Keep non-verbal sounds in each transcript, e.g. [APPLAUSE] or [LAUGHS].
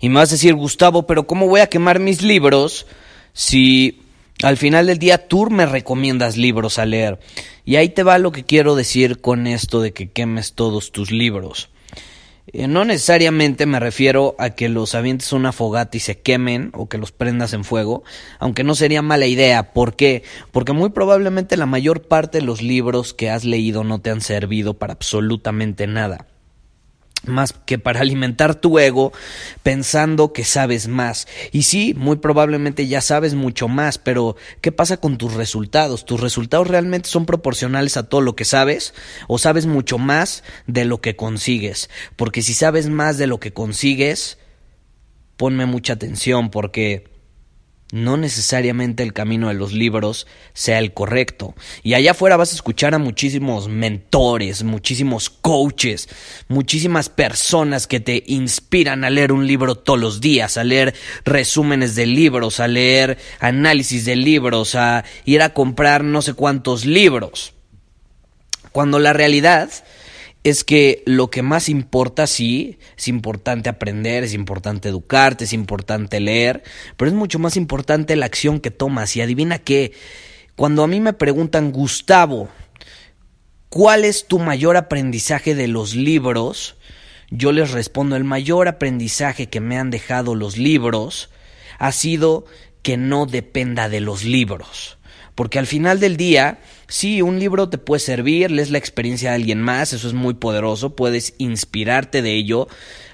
Y me vas a decir, Gustavo, pero ¿cómo voy a quemar mis libros si al final del día tú me recomiendas libros a leer? Y ahí te va lo que quiero decir con esto de que quemes todos tus libros. Eh, no necesariamente me refiero a que los avientes una fogata y se quemen o que los prendas en fuego, aunque no sería mala idea. ¿Por qué? Porque muy probablemente la mayor parte de los libros que has leído no te han servido para absolutamente nada más que para alimentar tu ego pensando que sabes más. Y sí, muy probablemente ya sabes mucho más, pero ¿qué pasa con tus resultados? ¿Tus resultados realmente son proporcionales a todo lo que sabes? ¿O sabes mucho más de lo que consigues? Porque si sabes más de lo que consigues, ponme mucha atención porque no necesariamente el camino de los libros sea el correcto. Y allá afuera vas a escuchar a muchísimos mentores, muchísimos coaches, muchísimas personas que te inspiran a leer un libro todos los días, a leer resúmenes de libros, a leer análisis de libros, a ir a comprar no sé cuántos libros. Cuando la realidad es que lo que más importa, sí, es importante aprender, es importante educarte, es importante leer, pero es mucho más importante la acción que tomas. Y adivina qué, cuando a mí me preguntan, Gustavo, ¿cuál es tu mayor aprendizaje de los libros? Yo les respondo, el mayor aprendizaje que me han dejado los libros ha sido que no dependa de los libros. Porque al final del día, sí, un libro te puede servir, lees la experiencia de alguien más, eso es muy poderoso, puedes inspirarte de ello,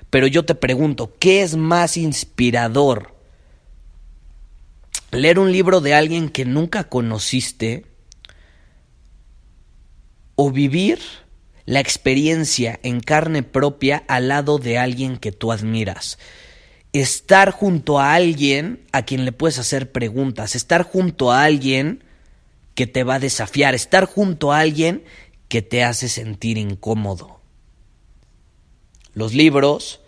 pero yo te pregunto, ¿qué es más inspirador? ¿Leer un libro de alguien que nunca conociste? ¿O vivir la experiencia en carne propia al lado de alguien que tú admiras? estar junto a alguien a quien le puedes hacer preguntas, estar junto a alguien que te va a desafiar, estar junto a alguien que te hace sentir incómodo. Los libros,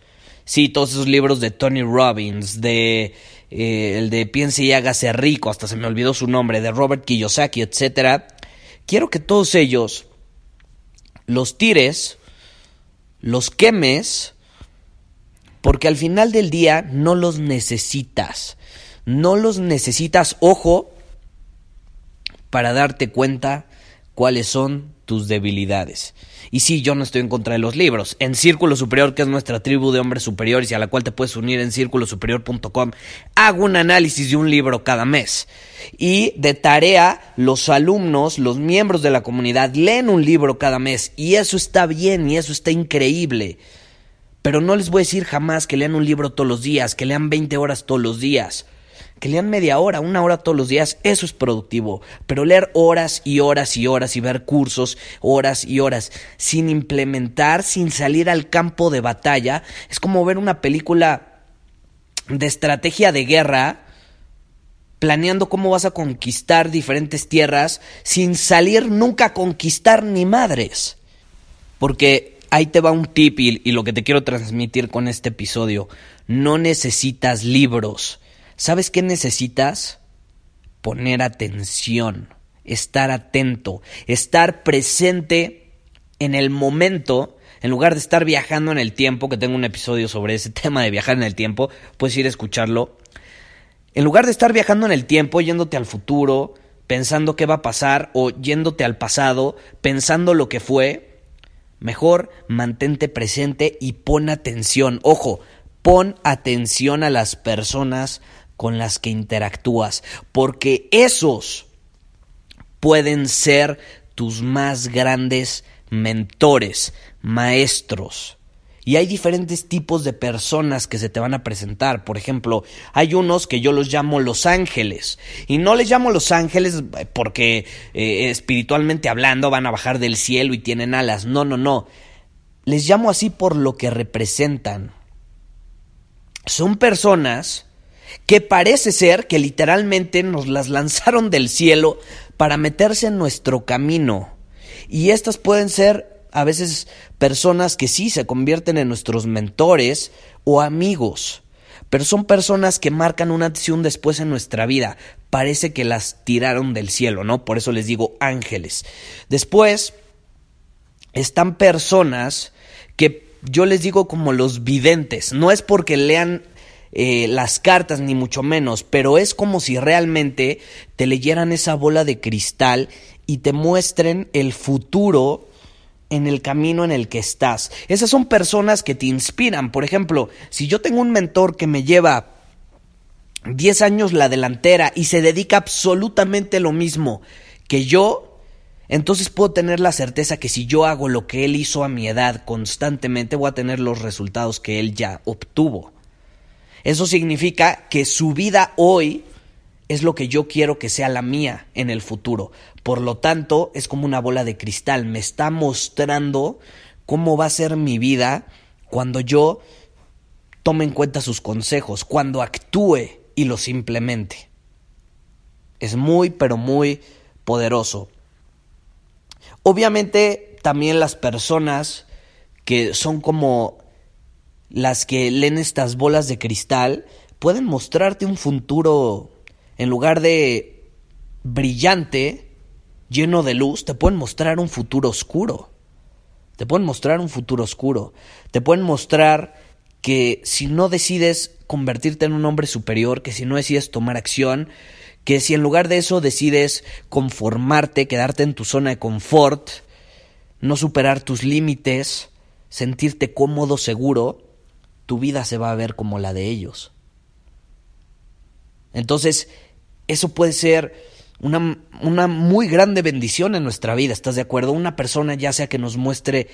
sí, todos esos libros de Tony Robbins, de eh, el de Piense y hágase rico, hasta se me olvidó su nombre, de Robert Kiyosaki, etcétera. Quiero que todos ellos los tires, los quemes, porque al final del día no los necesitas. No los necesitas, ojo, para darte cuenta cuáles son tus debilidades. Y sí, yo no estoy en contra de los libros. En Círculo Superior, que es nuestra tribu de hombres superiores y a la cual te puedes unir en círculosuperior.com, hago un análisis de un libro cada mes. Y de tarea, los alumnos, los miembros de la comunidad leen un libro cada mes. Y eso está bien y eso está increíble. Pero no les voy a decir jamás que lean un libro todos los días, que lean 20 horas todos los días que lean media hora, una hora todos los días, eso es productivo. Pero leer horas y horas y horas y ver cursos, horas y horas, sin implementar, sin salir al campo de batalla, es como ver una película de estrategia de guerra, planeando cómo vas a conquistar diferentes tierras, sin salir nunca a conquistar ni madres. Porque ahí te va un tip y, y lo que te quiero transmitir con este episodio. No necesitas libros ¿Sabes qué necesitas? Poner atención, estar atento, estar presente en el momento, en lugar de estar viajando en el tiempo, que tengo un episodio sobre ese [LAUGHS] tema de viajar en el tiempo, puedes ir a escucharlo. En lugar de estar viajando en el tiempo, yéndote al futuro, pensando qué va a pasar, o yéndote al pasado, pensando lo que fue, mejor mantente presente y pon atención. Ojo, pon atención a las personas con las que interactúas, porque esos pueden ser tus más grandes mentores, maestros. Y hay diferentes tipos de personas que se te van a presentar. Por ejemplo, hay unos que yo los llamo los ángeles. Y no les llamo los ángeles porque eh, espiritualmente hablando van a bajar del cielo y tienen alas. No, no, no. Les llamo así por lo que representan. Son personas que parece ser que literalmente nos las lanzaron del cielo para meterse en nuestro camino. Y estas pueden ser a veces personas que sí se convierten en nuestros mentores o amigos, pero son personas que marcan una acción después en nuestra vida. Parece que las tiraron del cielo, ¿no? Por eso les digo ángeles. Después están personas que yo les digo como los videntes. No es porque lean eh, las cartas, ni mucho menos, pero es como si realmente te leyeran esa bola de cristal y te muestren el futuro en el camino en el que estás. Esas son personas que te inspiran. Por ejemplo, si yo tengo un mentor que me lleva 10 años la delantera y se dedica absolutamente lo mismo que yo, entonces puedo tener la certeza que si yo hago lo que él hizo a mi edad constantemente, voy a tener los resultados que él ya obtuvo. Eso significa que su vida hoy es lo que yo quiero que sea la mía en el futuro. Por lo tanto, es como una bola de cristal. Me está mostrando cómo va a ser mi vida cuando yo tome en cuenta sus consejos, cuando actúe y los implemente. Es muy, pero muy poderoso. Obviamente, también las personas que son como las que leen estas bolas de cristal pueden mostrarte un futuro en lugar de brillante, lleno de luz, te pueden mostrar un futuro oscuro. Te pueden mostrar un futuro oscuro. Te pueden mostrar que si no decides convertirte en un hombre superior, que si no decides tomar acción, que si en lugar de eso decides conformarte, quedarte en tu zona de confort, no superar tus límites, sentirte cómodo, seguro, tu vida se va a ver como la de ellos. Entonces, eso puede ser una, una, muy grande bendición en nuestra vida, ¿estás de acuerdo? Una persona ya sea que nos muestre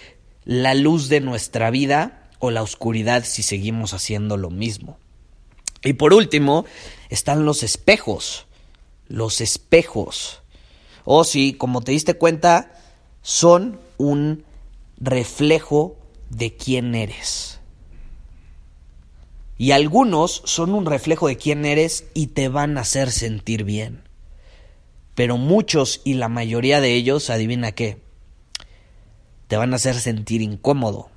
la luz de nuestra vida o la oscuridad si seguimos haciendo lo mismo. Y por último, están los espejos. Los espejos. O sí, como te diste cuenta, son un reflejo de quién eres. Y algunos son un reflejo de quién eres y te van a hacer sentir bien. Pero muchos y la mayoría de ellos, adivina qué, te van a hacer sentir incómodo.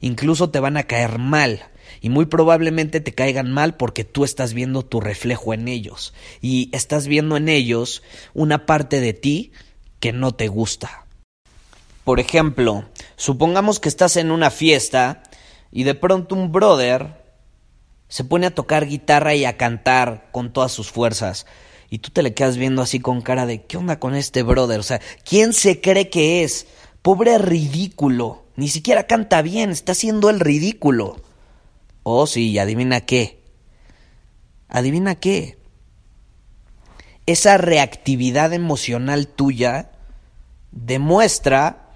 Incluso te van a caer mal. Y muy probablemente te caigan mal porque tú estás viendo tu reflejo en ellos. Y estás viendo en ellos una parte de ti que no te gusta. Por ejemplo, supongamos que estás en una fiesta y de pronto un brother se pone a tocar guitarra y a cantar con todas sus fuerzas. Y tú te le quedas viendo así con cara de, ¿qué onda con este brother? O sea, ¿quién se cree que es? Pobre ridículo. Ni siquiera canta bien, está haciendo el ridículo. Oh, sí, adivina qué. Adivina qué. Esa reactividad emocional tuya demuestra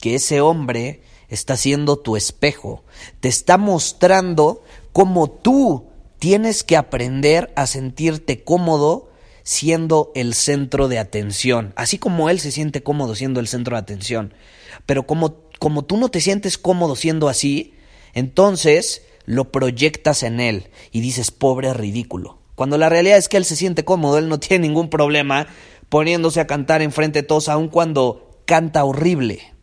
que ese hombre está siendo tu espejo. Te está mostrando como tú tienes que aprender a sentirte cómodo siendo el centro de atención, así como él se siente cómodo siendo el centro de atención. Pero como, como tú no te sientes cómodo siendo así, entonces lo proyectas en él y dices, pobre ridículo. Cuando la realidad es que él se siente cómodo, él no [LAUGHS] tiene ningún problema poniéndose a cantar enfrente de todos, aun cuando canta horrible.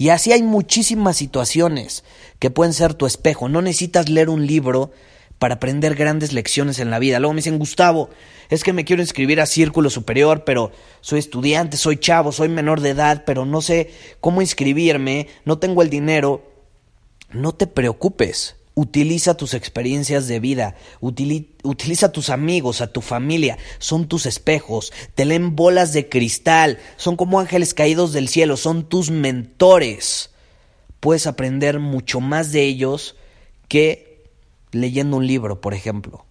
Y así hay muchísimas situaciones que pueden ser tu espejo. No necesitas leer un libro para aprender grandes lecciones en la vida. Luego me dicen, Gustavo, es que me quiero inscribir a Círculo Superior, pero soy estudiante, soy chavo, soy menor de edad, pero no sé cómo inscribirme, no tengo el dinero. No te preocupes. Utiliza tus experiencias de vida, utiliza a tus amigos, a tu familia, son tus espejos, te leen bolas de cristal, son como ángeles caídos del cielo, son tus mentores. Puedes aprender mucho más de ellos que leyendo un libro, por ejemplo.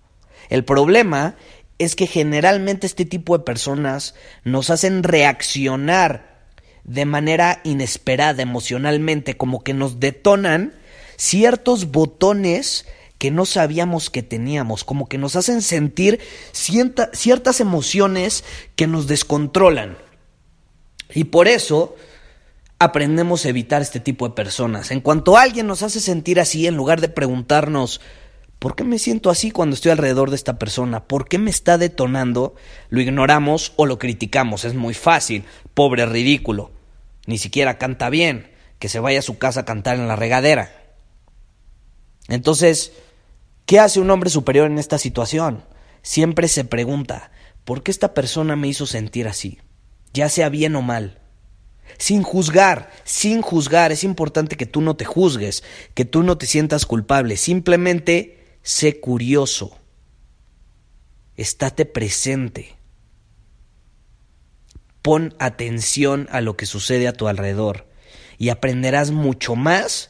El problema es que generalmente este tipo de personas nos hacen reaccionar de manera inesperada emocionalmente, como que nos detonan ciertos botones que no sabíamos que teníamos, como que nos hacen sentir ciertas emociones que nos descontrolan. Y por eso aprendemos a evitar este tipo de personas. En cuanto alguien nos hace sentir así, en lugar de preguntarnos, ¿por qué me siento así cuando estoy alrededor de esta persona? ¿Por qué me está detonando? Lo ignoramos o lo criticamos. Es muy fácil. Pobre ridículo. Ni siquiera canta bien. Que se vaya a su casa a cantar en la regadera. Entonces, ¿qué hace un hombre superior en esta situación? Siempre se pregunta, ¿por qué esta persona me hizo sentir así? Ya sea bien o mal sin juzgar, sin juzgar. Es importante que tú no te juzgues, que tú no te sientas culpable. Simplemente sé curioso. Estate presente. Pon atención a lo que sucede a tu alrededor y aprenderás mucho más